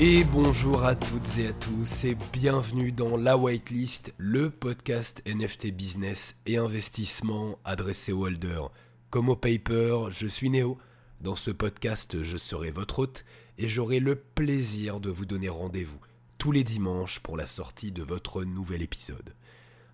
Et bonjour à toutes et à tous et bienvenue dans La Whitelist, le podcast NFT business et investissement adressé aux holders. Comme au paper, je suis Néo. Dans ce podcast, je serai votre hôte et j'aurai le plaisir de vous donner rendez-vous tous les dimanches pour la sortie de votre nouvel épisode.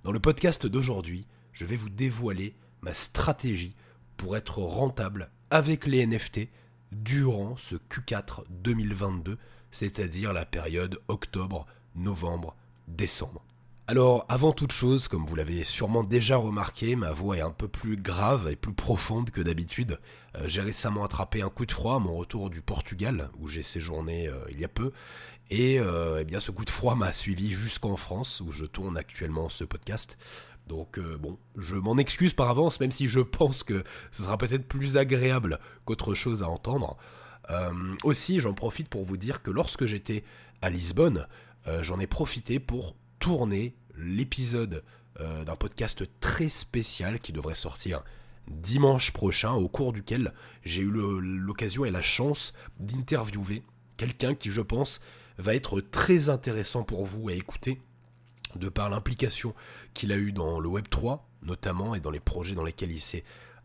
Dans le podcast d'aujourd'hui, je vais vous dévoiler ma stratégie pour être rentable avec les NFT durant ce Q4 2022 c'est-à-dire la période octobre, novembre, décembre. Alors, avant toute chose, comme vous l'avez sûrement déjà remarqué, ma voix est un peu plus grave et plus profonde que d'habitude. Euh, j'ai récemment attrapé un coup de froid à mon retour du Portugal, où j'ai séjourné euh, il y a peu. Et euh, eh bien, ce coup de froid m'a suivi jusqu'en France, où je tourne actuellement ce podcast. Donc bon, je m'en excuse par avance, même si je pense que ce sera peut-être plus agréable qu'autre chose à entendre. Euh, aussi, j'en profite pour vous dire que lorsque j'étais à Lisbonne, euh, j'en ai profité pour tourner l'épisode euh, d'un podcast très spécial qui devrait sortir dimanche prochain, au cours duquel j'ai eu l'occasion et la chance d'interviewer quelqu'un qui, je pense, va être très intéressant pour vous à écouter, de par l'implication qu'il a eue dans le Web 3, notamment, et dans les projets dans lesquels il s'est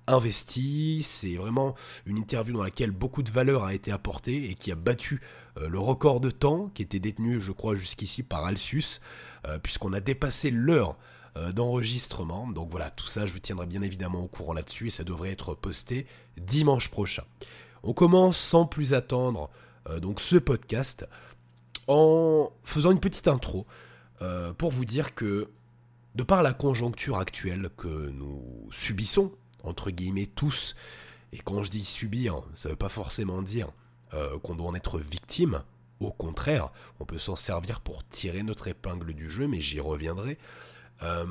investi. C'est vraiment une interview dans laquelle beaucoup de valeur a été apportée et qui a battu euh, le record de temps qui était détenu, je crois, jusqu'ici par Alsus, euh, puisqu'on a dépassé l'heure euh, d'enregistrement. Donc voilà, tout ça, je vous tiendrai bien évidemment au courant là-dessus et ça devrait être posté dimanche prochain. On commence sans plus attendre donc ce podcast en faisant une petite intro pour vous dire que de par la conjoncture actuelle que nous subissons entre guillemets tous. Et quand je dis subir, ça ne veut pas forcément dire euh, qu'on doit en être victime. Au contraire, on peut s'en servir pour tirer notre épingle du jeu, mais j'y reviendrai. Euh,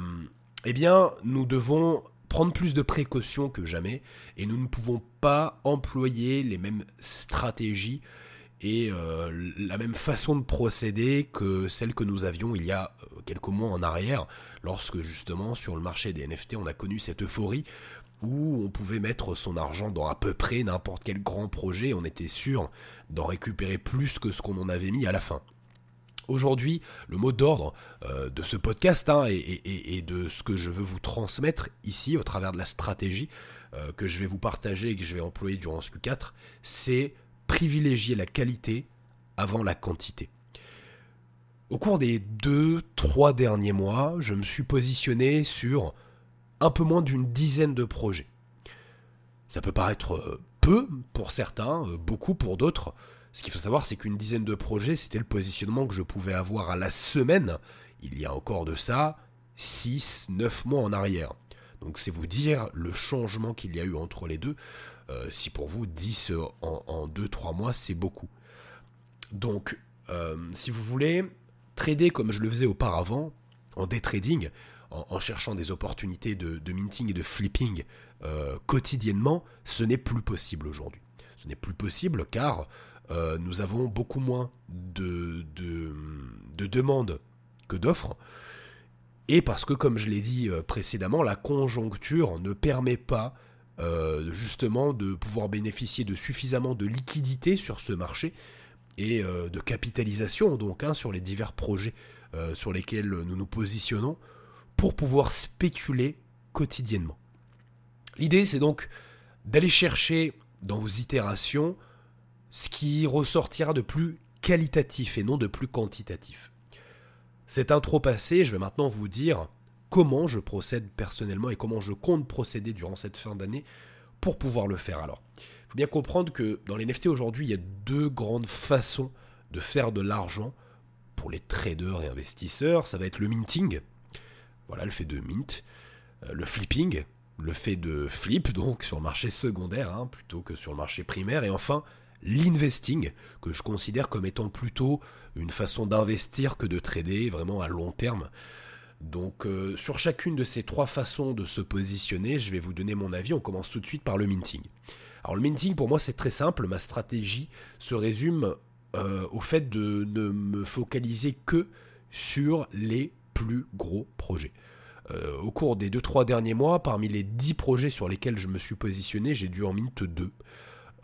eh bien, nous devons prendre plus de précautions que jamais, et nous ne pouvons pas employer les mêmes stratégies et euh, la même façon de procéder que celle que nous avions il y a quelques mois en arrière, lorsque justement sur le marché des NFT on a connu cette euphorie où on pouvait mettre son argent dans à peu près n'importe quel grand projet, on était sûr d'en récupérer plus que ce qu'on en avait mis à la fin. Aujourd'hui, le mot d'ordre euh, de ce podcast hein, et, de ce que je veux vous transmettre ici au travers de la stratégie euh, que je vais vous partager et que je vais employer durant ce Q4, c'est privilégier la qualité avant la quantité. Au cours des deux, trois derniers mois, je me suis positionné sur un peu moins d'une dizaine de projets. Ça peut paraître euh, peu pour certains, euh, beaucoup pour d'autres. Ce qu'il faut savoir, c'est qu'une dizaine de projets, c'était le positionnement que je pouvais avoir à la semaine, il y a encore de ça, 6, 9 mois en arrière. Donc c'est vous dire le changement qu'il y a eu entre les deux. Euh, si pour vous, 10 en, 2-3 mois, c'est beaucoup. Donc, si vous voulez, trader comme je le faisais auparavant, en day trading, en, cherchant des opportunités de, minting et de flipping euh, quotidiennement, ce n'est plus possible aujourd'hui. Ce n'est plus possible car euh, nous avons beaucoup moins de, de, demandes que d'offres. Et parce que, comme je l'ai dit euh, précédemment, la conjoncture ne permet pas justement de pouvoir bénéficier de suffisamment de liquidité sur ce marché et de capitalisation donc hein, sur les divers projets sur lesquels nous nous positionnons pour pouvoir spéculer quotidiennement. L'idée, c'est donc d'aller chercher dans vos itérations ce qui ressortira de plus qualitatif et non de plus quantitatif. Cette intro passée, je vais maintenant vous dire comment je procède personnellement et comment je compte procéder durant cette fin d'année pour pouvoir le faire. Alors, il faut bien comprendre que dans les NFT aujourd'hui, il y a deux grandes façons de faire de l'argent pour les traders et investisseurs. Ça va être le minting, voilà, le fait de mint, euh, le flipping, le fait de flip, donc sur le marché secondaire hein, plutôt que sur le marché primaire, et enfin l'investing, que je considère comme étant plutôt une façon d'investir que de trader vraiment à long terme. Donc euh, sur chacune de ces trois façons de se positionner, je vais vous donner mon avis. On commence tout de suite par le minting. Alors le minting pour moi c'est très simple, ma stratégie se résume euh, au fait de ne me focaliser que sur les plus gros projets. Euh, au cours des 2-3 derniers mois, parmi les 10 projets sur lesquels je me suis positionné, j'ai dû en mint 2.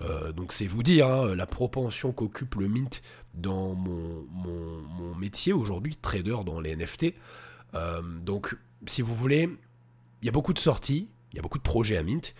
Euh, donc c'est vous dire hein, la propension qu'occupe le mint dans mon, métier aujourd'hui, trader dans les NFT. Euh, donc si vous voulez, il y a beaucoup de sorties, il y a beaucoup de projets à mint,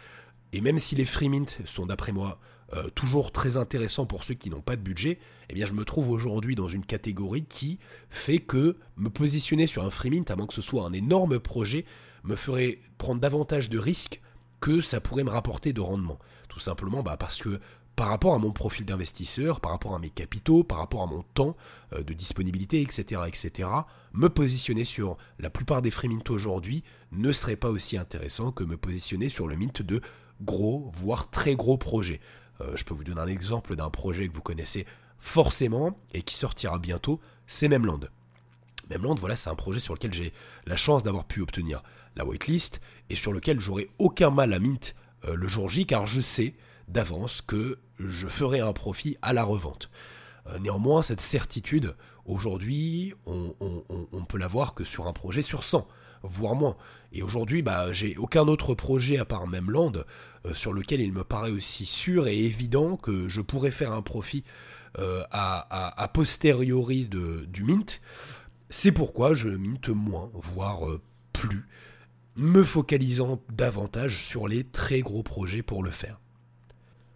et même si les free mint sont d'après moi euh, toujours très intéressants pour ceux qui n'ont pas de budget, eh bien je me trouve aujourd'hui dans une catégorie qui fait que me positionner sur un free mint, à moins que ce soit un énorme projet, me ferait prendre davantage de risques que ça pourrait me rapporter de rendement. Tout simplement bah, parce que par rapport à mon profil d'investisseur, par rapport à mes capitaux, par rapport à mon temps euh, de disponibilité, etc., etc., me positionner sur la plupart des free mint aujourd'hui ne serait pas aussi intéressant que me positionner sur le mint de gros, voire très gros projets. Euh, je peux vous donner un exemple d'un projet que vous connaissez forcément et qui sortira bientôt, c'est Memland. Memland, voilà, c'est un projet sur lequel j'ai la chance d'avoir pu obtenir la whitelist et sur lequel j'aurai aucun mal à mint euh, le jour J car je sais d'avance que je ferai un profit à la revente. Euh, néanmoins, cette certitude, aujourd'hui, on, on, peut l'avoir que sur un projet sur 100, voire moins. Et aujourd'hui, bah, j'ai aucun autre projet à part Memland euh, sur lequel il me paraît aussi sûr et évident que je pourrais faire un profit à, posteriori du mint. C'est pourquoi je mint moins, voire plus me focalisant davantage sur les très gros projets pour le faire.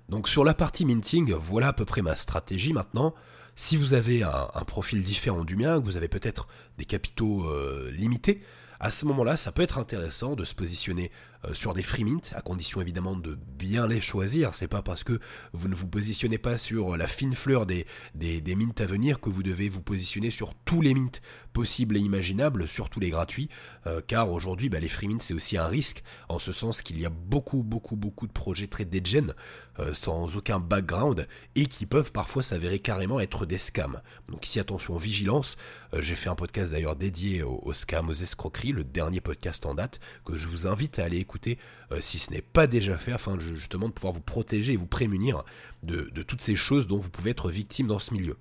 Donc sur la partie minting, voilà à peu près ma stratégie maintenant. Si vous avez un, profil différent du mien, que vous avez peut-être des capitaux euh, limités, à ce moment-là, ça peut être intéressant de se positionner sur des free mint, à condition évidemment de bien les choisir. C'est pas parce que vous ne vous positionnez pas sur la fine fleur des, des, mints à venir que vous devez vous positionner sur tous les mints possibles et imaginables, surtout les gratuits, euh, car aujourd'hui, bah, les free mint c'est aussi un risque, en ce sens qu'il y a beaucoup, beaucoup, beaucoup de projets très degen, euh, sans aucun background, et qui peuvent parfois s'avérer carrément être des scams. Donc ici, attention, vigilance. J'ai fait un podcast d'ailleurs dédié aux, aux scams, aux escroqueries le dernier podcast en date, que je vous invite à aller écouter euh, si ce n'est pas déjà fait, afin justement de pouvoir vous protéger et vous prémunir de, toutes ces choses dont vous pouvez être victime dans ce milieu.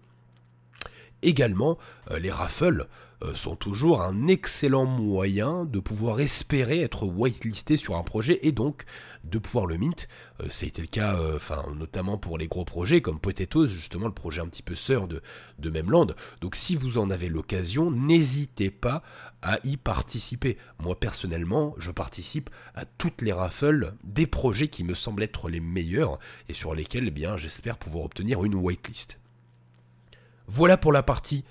Également, euh, les raffles euh, sont toujours un excellent moyen de pouvoir espérer être whitelisté sur un projet et donc de pouvoir le mint. Euh, le cas enfin, notamment pour les gros projets comme Potatoes, justement le projet un petit peu sœur de, de Memland. Donc si vous en avez l'occasion, n'hésitez pas à y participer. Moi personnellement, je participe à toutes les raffles des projets qui me semblent être les meilleurs et sur lesquels eh j'espère pouvoir obtenir une whitelist. Voilà pour la partie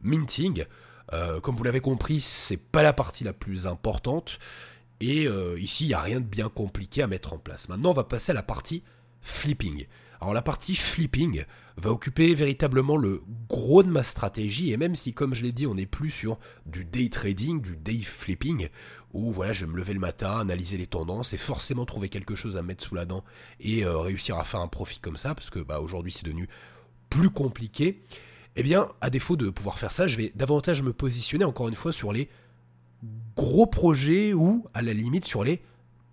minting. Euh, comme vous l'avez compris, c'est pas la partie la plus importante. Et euh, ici, il n'y a rien de bien compliqué à mettre en place. Maintenant, on va passer à la partie flipping. Alors la partie flipping va occuper véritablement le gros de ma stratégie et même si comme je l'ai dit on n'est plus sur du day trading, du day flipping où voilà je vais me lever le matin, analyser les tendances et forcément trouver quelque chose à mettre sous la dent et euh, réussir à faire un profit comme ça parce que bah, aujourd'hui c'est devenu plus compliqué. Eh bien, à défaut de pouvoir faire ça, je vais davantage me positionner encore une fois sur les gros projets ou à la limite sur les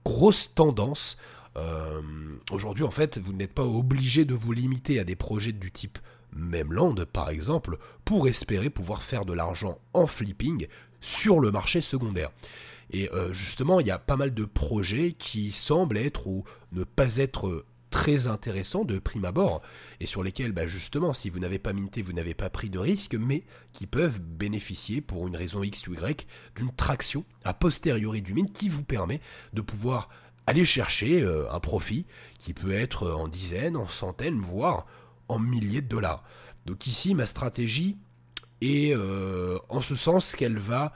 grosses tendances. Euh, aujourd'hui, en fait, vous n'êtes pas obligé de vous limiter à des projets du type Memland, par exemple, pour espérer pouvoir faire de l'argent en flipping sur le marché secondaire. Et euh, justement, il y a pas mal de projets qui semblent être ou ne pas être très intéressants de prime abord, et sur lesquels, bah, justement, si vous n'avez pas minté, vous n'avez pas pris de risque, mais qui peuvent bénéficier, pour une raison X ou Y, d'une traction a posteriori du mint qui vous permet de pouvoir aller chercher euh, un profit qui peut être en dizaines, en centaines, voire en milliers de dollars. Donc ici, ma stratégie est euh, en ce sens qu'elle va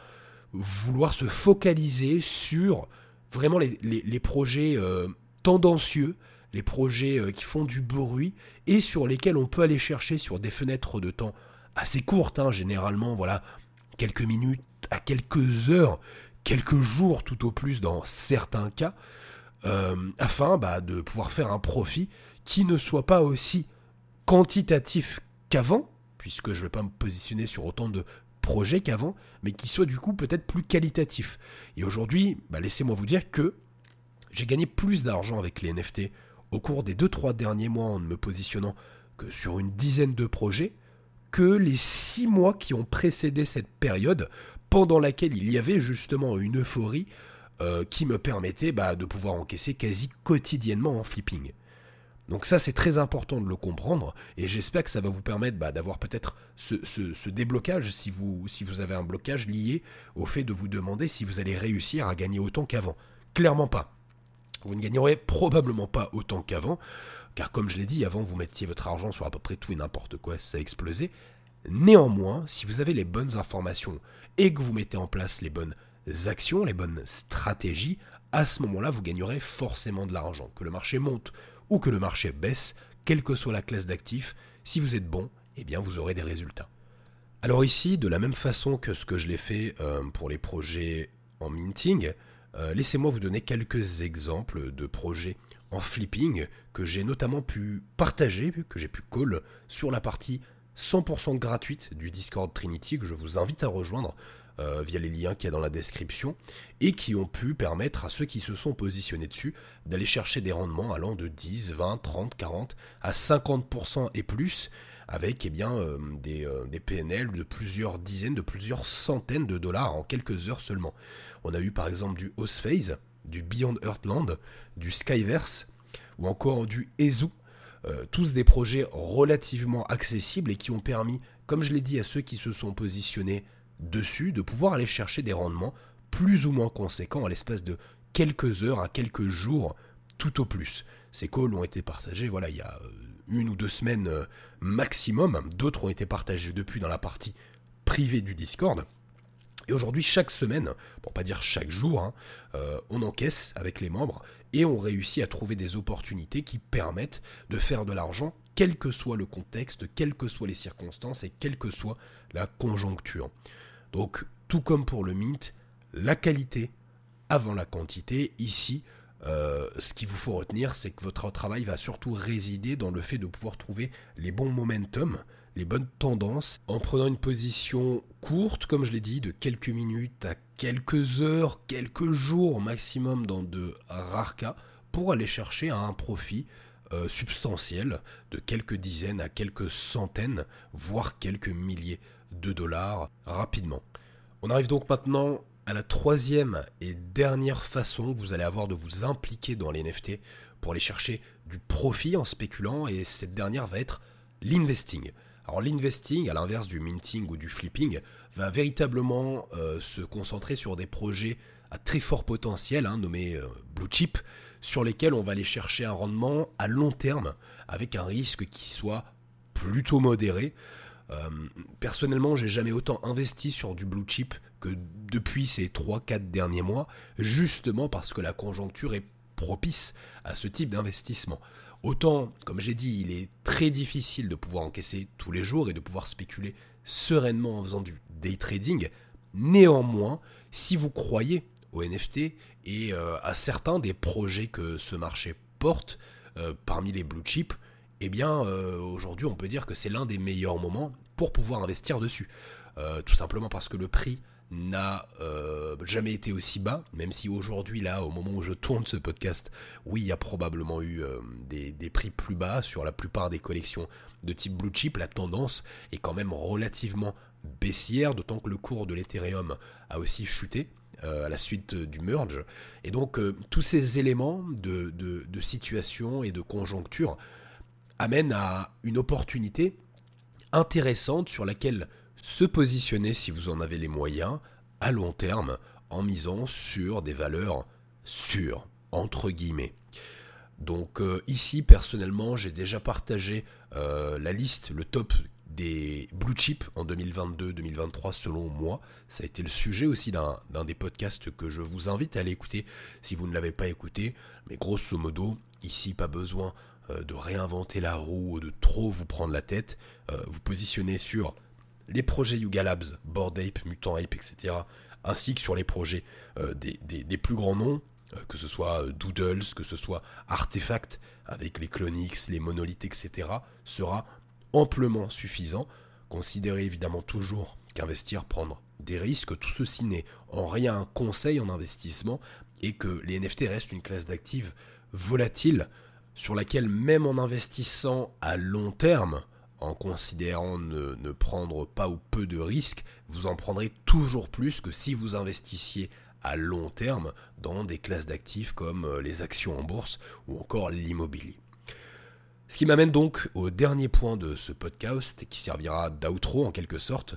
vouloir se focaliser sur vraiment les, projets euh, tendancieux les projets euh, qui font du bruit et sur lesquels on peut aller chercher sur des fenêtres de temps assez courtes, hein, généralement, voilà, quelques minutes à quelques heures, quelques jours tout au plus dans certains cas, euh, afin bah, de pouvoir faire un profit qui ne soit pas aussi quantitatif qu'avant, puisque je ne vais pas me positionner sur autant de projets qu'avant, mais qui soit du coup peut-être plus qualitatif. Et aujourd'hui, bah, laissez-moi vous dire que j'ai gagné plus d'argent avec les NFT au cours des 2-3 derniers mois en ne me positionnant que sur une dizaine de projets que les 6 mois qui ont précédé cette période pendant laquelle il y avait justement une euphorie euh, qui me permettait bah, de pouvoir encaisser quasi quotidiennement en flipping. Donc ça, c'est très important de le comprendre, et j'espère que ça va vous permettre bah, d'avoir peut-être ce, déblocage si vous, si vous avez un blocage lié au fait de vous demander si vous allez réussir à gagner autant qu'avant. Clairement pas. Vous ne gagnerez probablement pas autant qu'avant, car comme je l'ai dit, avant vous mettiez votre argent sur à peu près tout et n'importe quoi, ça a explosé. Néanmoins, si vous avez les bonnes informations et que vous mettez en place les bonnes actions, les bonnes stratégies, à ce moment-là, vous gagnerez forcément de l'argent. Que le marché monte ou que le marché baisse, quelle que soit la classe d'actifs, si vous êtes bon, eh bien vous aurez des résultats. Alors ici, de la même façon que ce que je l'ai fait euh, pour les projets en minting, euh, laissez-moi vous donner quelques exemples de projets en flipping que j'ai notamment pu partager, que j'ai pu call sur la partie 100% gratuite du Discord Trinity que je vous invite à rejoindre euh, via les liens qu'il y a dans la description, et qui ont pu permettre à ceux qui se sont positionnés dessus d'aller chercher des rendements allant de 10, 20, 30, 40 à 50% et plus, avec eh euh, des, euh, PNL de plusieurs dizaines, de plusieurs centaines de dollars en quelques heures seulement. On a eu par exemple du Phase, du Beyond Earthland, du Skyverse, ou encore du EZU, tous des projets relativement accessibles et qui ont permis, comme je l'ai dit à ceux qui se sont positionnés dessus, de pouvoir aller chercher des rendements plus ou moins conséquents à l'espace de quelques heures à quelques jours, tout au plus. Ces calls ont été partagés, voilà, il y a euh, une ou deux semaines euh, maximum. D'autres ont été partagés depuis dans la partie privée du Discord. Et aujourd'hui, chaque semaine, pour pas dire chaque jour, hein, euh, on encaisse avec les membres et on réussit à trouver des opportunités qui permettent de faire de l'argent, quel que soit le contexte, quelles que soient les circonstances et quelle que soit la conjoncture. Donc, tout comme pour le mint, la qualité avant la quantité. Ici, euh, ce qu'il vous faut retenir, c'est que votre travail va surtout résider dans le fait de pouvoir trouver les bons momentum, les bonnes tendances, en prenant une position courte, comme je l'ai dit, de quelques minutes à quelques heures, quelques jours maximum dans de rares cas, pour aller chercher un profit euh, substantiel de quelques dizaines à quelques centaines, voire quelques milliers de dollars rapidement. On arrive donc maintenant à la troisième et dernière façon que vous allez avoir de vous impliquer dans les NFT pour aller chercher du profit en spéculant et cette dernière va être l'investing. Alors l'investing, à l'inverse du minting ou du flipping, va véritablement euh, se concentrer sur des projets à très fort potentiel, hein, nommés euh, blue chip, sur lesquels on va aller chercher un rendement à long terme avec un risque qui soit plutôt modéré. Euh, personnellement, j'ai jamais autant investi sur du blue chip que depuis ces 3-4 derniers mois, justement parce que la conjoncture est propice à ce type d'investissement. Autant, comme j'ai dit, il est très difficile de pouvoir encaisser tous les jours et de pouvoir spéculer sereinement en faisant du day trading. Néanmoins, si vous croyez aux NFT et euh, à certains des projets que ce marché porte euh, parmi les blue chips, eh bien euh, aujourd'hui on peut dire que c'est l'un des meilleurs moments pour pouvoir investir dessus. Euh, tout simplement parce que le prix n'a euh, jamais été aussi bas, même si aujourd'hui, là, au moment où je tourne ce podcast, oui, il y a probablement eu des, prix plus bas sur la plupart des collections de type blue chip. La tendance est quand même relativement baissière, d'autant que le cours de l'Ethereum a aussi chuté. à la suite du merge. Et donc tous ces éléments de, situation et de conjoncture amène à une opportunité intéressante sur laquelle se positionner si vous en avez les moyens à long terme en misant sur des valeurs sûres, entre guillemets. Donc euh, ici, personnellement, j'ai déjà partagé euh, la liste, le top des blue chips en 2022-2023 selon moi. Ça a été le sujet aussi d'un des podcasts que je vous invite à aller écouter si vous ne l'avez pas écouté. Mais grosso modo, ici, pas besoin de réinventer la roue ou de trop vous prendre la tête. Euh, vous positionnez sur les projets Yuga Labs, Bored Ape, Mutant Ape, etc. Ainsi que sur les projets euh, des, plus grands noms, que ce soit Doodles, que ce soit Artefact, avec les Clonix, les monolithes, etc., sera amplement suffisant. Considérez évidemment toujours qu'investir, prendre des risques, tout ceci n'est en rien un conseil en investissement et que les NFT restent une classe d'actifs volatile sur laquelle même en investissant à long terme, en considérant ne, prendre pas ou peu de risques, vous en prendrez toujours plus que si vous investissiez à long terme dans des classes d'actifs comme euh, les actions en bourse ou encore l'immobilier. Ce qui m'amène donc au dernier point de ce podcast, qui servira d'outro en quelque sorte,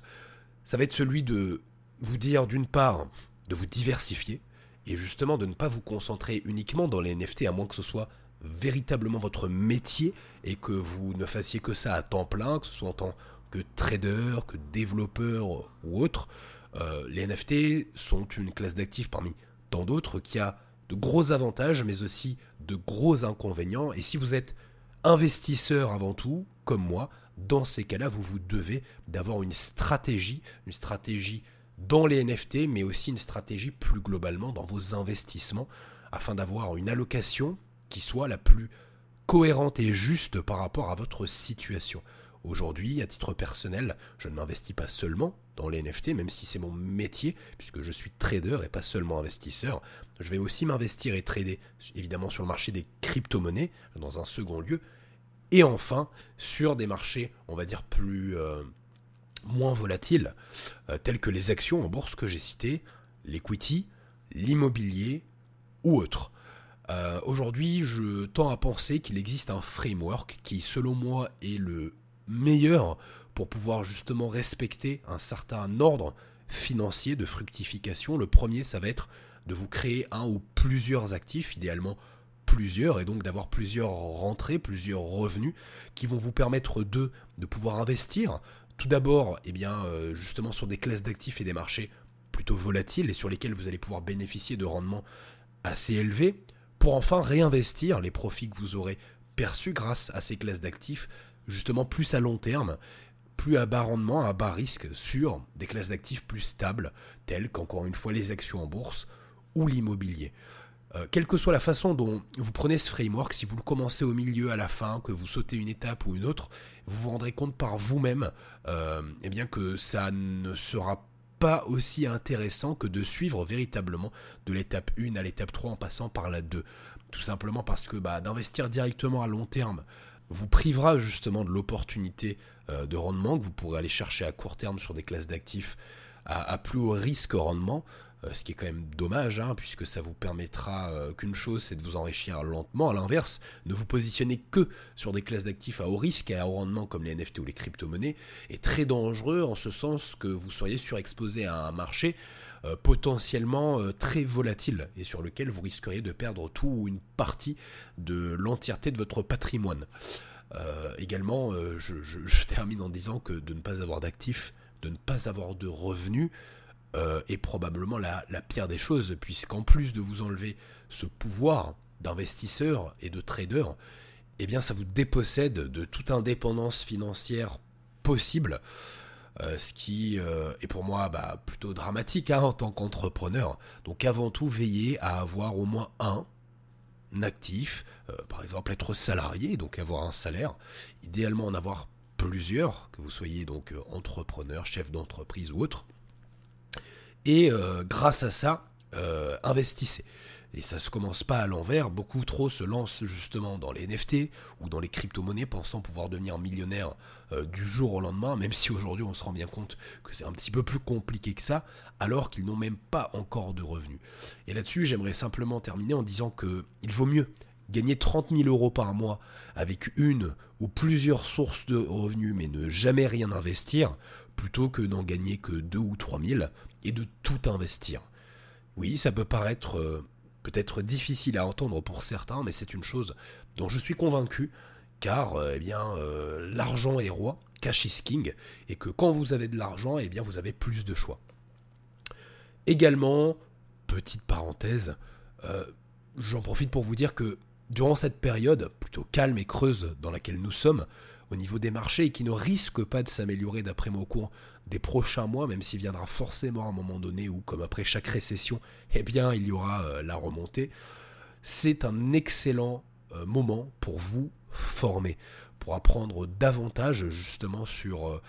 ça va être celui de vous dire d'une part de vous diversifier, et justement de ne pas vous concentrer uniquement dans les NFT, à moins que ce soit véritablement votre métier, et que vous ne fassiez que ça à temps plein, que ce soit en tant que trader, que développeur ou autre. Euh, les NFT sont une classe d'actifs parmi tant d'autres qui a de gros avantages, mais aussi de gros inconvénients. Et si vous êtes investisseur avant tout, comme moi, dans ces cas-là, vous vous devez d'avoir une stratégie, une stratégie dans les NFT, mais aussi une stratégie plus globalement dans vos investissements, afin d'avoir une allocation qui soit la plus cohérente et juste par rapport à votre situation. Aujourd'hui, à titre personnel, je ne m'investis pas seulement dans les NFT, même si c'est mon métier, puisque je suis trader et pas seulement investisseur. Je vais aussi m'investir et trader, évidemment, sur le marché des crypto-monnaies, dans un second lieu, et enfin, sur des marchés, on va dire, plus... Euh, moins volatiles, euh, tels que les actions en bourse que j'ai citées, l'equity, l'immobilier ou autres. Euh, aujourd'hui, je tends à penser qu'il existe un framework qui, selon moi, est le meilleur pour pouvoir justement respecter un certain ordre financier de fructification. Le premier, ça va être de vous créer un ou plusieurs actifs, idéalement plusieurs, et donc d'avoir plusieurs rentrées, plusieurs revenus qui vont vous permettre de, de pouvoir investir. Tout d'abord, eh bien, euh, justement sur des classes d'actifs et des marchés plutôt volatiles et sur lesquels vous allez pouvoir bénéficier de rendements assez élevés, pour enfin réinvestir les profits que vous aurez perçus grâce à ces classes d'actifs justement plus à long terme, plus à bas rendement, à bas risque sur des classes d'actifs plus stables, telles qu'encore une fois les actions en bourse ou l'immobilier. Euh, quelle que soit la façon dont vous prenez ce framework, si vous le commencez au milieu, à la fin, que vous sautez une étape ou une autre, vous vous rendrez compte par vous-même euh, eh bien que ça ne sera pas aussi intéressant que de suivre véritablement de l'étape 1 à l'étape 3 en passant par la 2. Tout simplement parce que bah, d'investir directement à long terme vous privera justement de l'opportunité euh, de rendement que vous pourrez aller chercher à court terme sur des classes d'actifs à, plus haut risque rendement, ce qui est quand même dommage, hein, puisque ça vous permettra euh, qu'une chose, c'est de vous enrichir lentement. À l'inverse, ne vous positionnez que sur des classes d'actifs à haut risque et à haut rendement comme les NFT ou les crypto-monnaies est très dangereux en ce sens que vous seriez surexposé à un marché euh, potentiellement euh, très volatile et sur lequel vous risqueriez de perdre tout ou une partie de l'entièreté de votre patrimoine. Euh, également, je, termine en disant que de ne pas avoir d'actifs, de ne pas avoir de revenus, est probablement la, la, pire des choses, puisqu'en plus de vous enlever ce pouvoir d'investisseur et de trader, eh bien ça vous dépossède de toute indépendance financière possible. Euh, ce qui euh, est pour moi bah, plutôt dramatique hein, en tant qu'entrepreneur. Donc avant tout, veillez à avoir au moins un actif, euh, par exemple être salarié, donc avoir un salaire, idéalement en avoir plusieurs, que vous soyez donc entrepreneur, chef d'entreprise ou autre. Et grâce à ça, investissez. Et ça se commence pas à l'envers, beaucoup trop se lancent justement dans les NFT ou dans les crypto-monnaies pensant pouvoir devenir millionnaire euh, du jour au lendemain, même si aujourd'hui on se rend bien compte que c'est un petit peu plus compliqué que ça, alors qu'ils n'ont même pas encore de revenus. Et là-dessus, j'aimerais simplement terminer en disant que il vaut mieux gagner 30 000 euros par mois avec une ou plusieurs sources de revenus mais ne jamais rien investir, plutôt que d'en gagner que 2 ou 3 000 et de tout investir. Oui, ça peut paraître euh, peut-être difficile à entendre pour certains, mais c'est une chose dont je suis convaincu, car euh, eh bien euh, l'argent est roi, cash is king, et que quand vous avez de l'argent, eh bien vous avez plus de choix. Également, petite parenthèse, j'en profite pour vous dire que durant cette période plutôt calme et creuse dans laquelle nous sommes, au niveau des marchés et qui ne risque pas de s'améliorer d'après moi au cours des prochains mois, même s'il viendra forcément un moment donné où, comme après chaque récession, eh bien, il y aura euh, la remontée. C'est un excellent euh, moment pour vous former, pour apprendre davantage justement sur euh,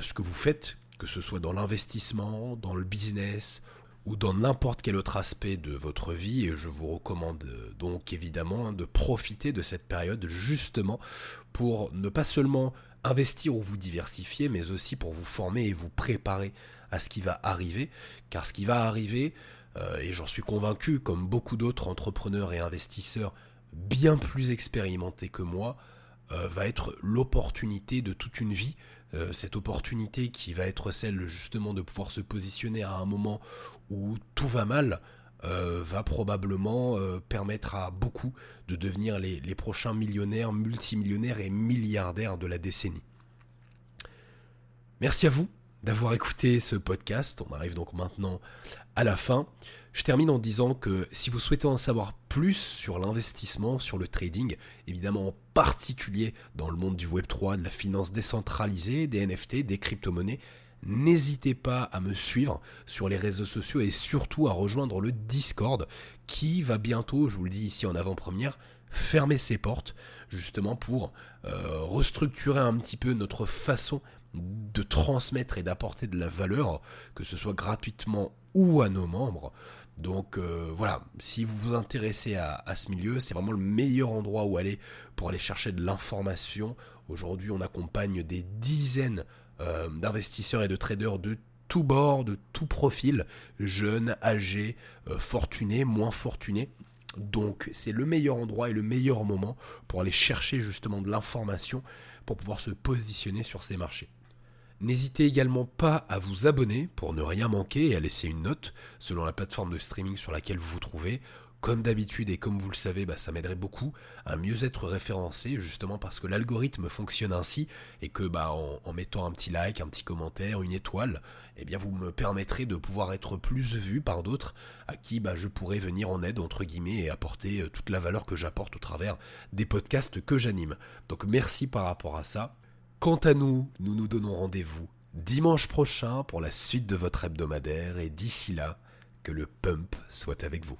ce que vous faites, que ce soit dans l'investissement, dans le business ou dans n'importe quel autre aspect de votre vie. Et je vous recommande donc évidemment de profiter de cette période justement pour ne pas seulement investir ou vous diversifier, mais aussi pour vous former et vous préparer à ce qui va arriver. Car ce qui va arriver, euh, et j'en suis convaincu, comme beaucoup d'autres entrepreneurs et investisseurs bien plus expérimentés que moi, euh, va être l'opportunité de toute une vie. Euh, cette opportunité qui va être celle justement de pouvoir se positionner à un moment où tout va mal, euh, va probablement permettre à beaucoup de devenir les, prochains millionnaires, multimillionnaires et milliardaires de la décennie. Merci à vous d'avoir écouté ce podcast. On arrive donc maintenant à la fin. Je termine en disant que si vous souhaitez en savoir plus sur l'investissement, sur le trading, évidemment en particulier dans le monde du Web3, de la finance décentralisée, des NFT, des crypto-monnaies, n'hésitez pas à me suivre sur les réseaux sociaux et surtout à rejoindre le Discord qui va bientôt, je vous le dis ici en avant-première, fermer ses portes justement pour euh, restructurer un petit peu notre façon de transmettre et d'apporter de la valeur, que ce soit gratuitement ou à nos membres. Donc euh, voilà, si vous vous intéressez à, ce milieu, c'est vraiment le meilleur endroit où aller pour aller chercher de l'information. Aujourd'hui, on accompagne des dizaines euh, d'investisseurs et de traders de tout bord, de tout profil, jeunes, âgés, euh, fortunés, moins fortunés. Donc c'est le meilleur endroit et le meilleur moment pour aller chercher justement de l'information pour pouvoir se positionner sur ces marchés. N'hésitez également pas à vous abonner pour ne rien manquer et à laisser une note selon la plateforme de streaming sur laquelle vous vous trouvez. Comme d'habitude et comme vous le savez, bah, ça m'aiderait beaucoup à mieux être référencé, justement parce que l'algorithme fonctionne ainsi et que bah, en, mettant un petit like, un petit commentaire, une étoile, eh bien vous me permettrez de pouvoir être plus vu par d'autres à qui bah, je pourrais venir en aide entre guillemets et apporter euh, toute la valeur que j'apporte au travers des podcasts que j'anime. Donc merci par rapport à ça. Quant à nous, nous nous donnons rendez-vous dimanche prochain pour la suite de votre hebdomadaire et d'ici là, que le pump soit avec vous.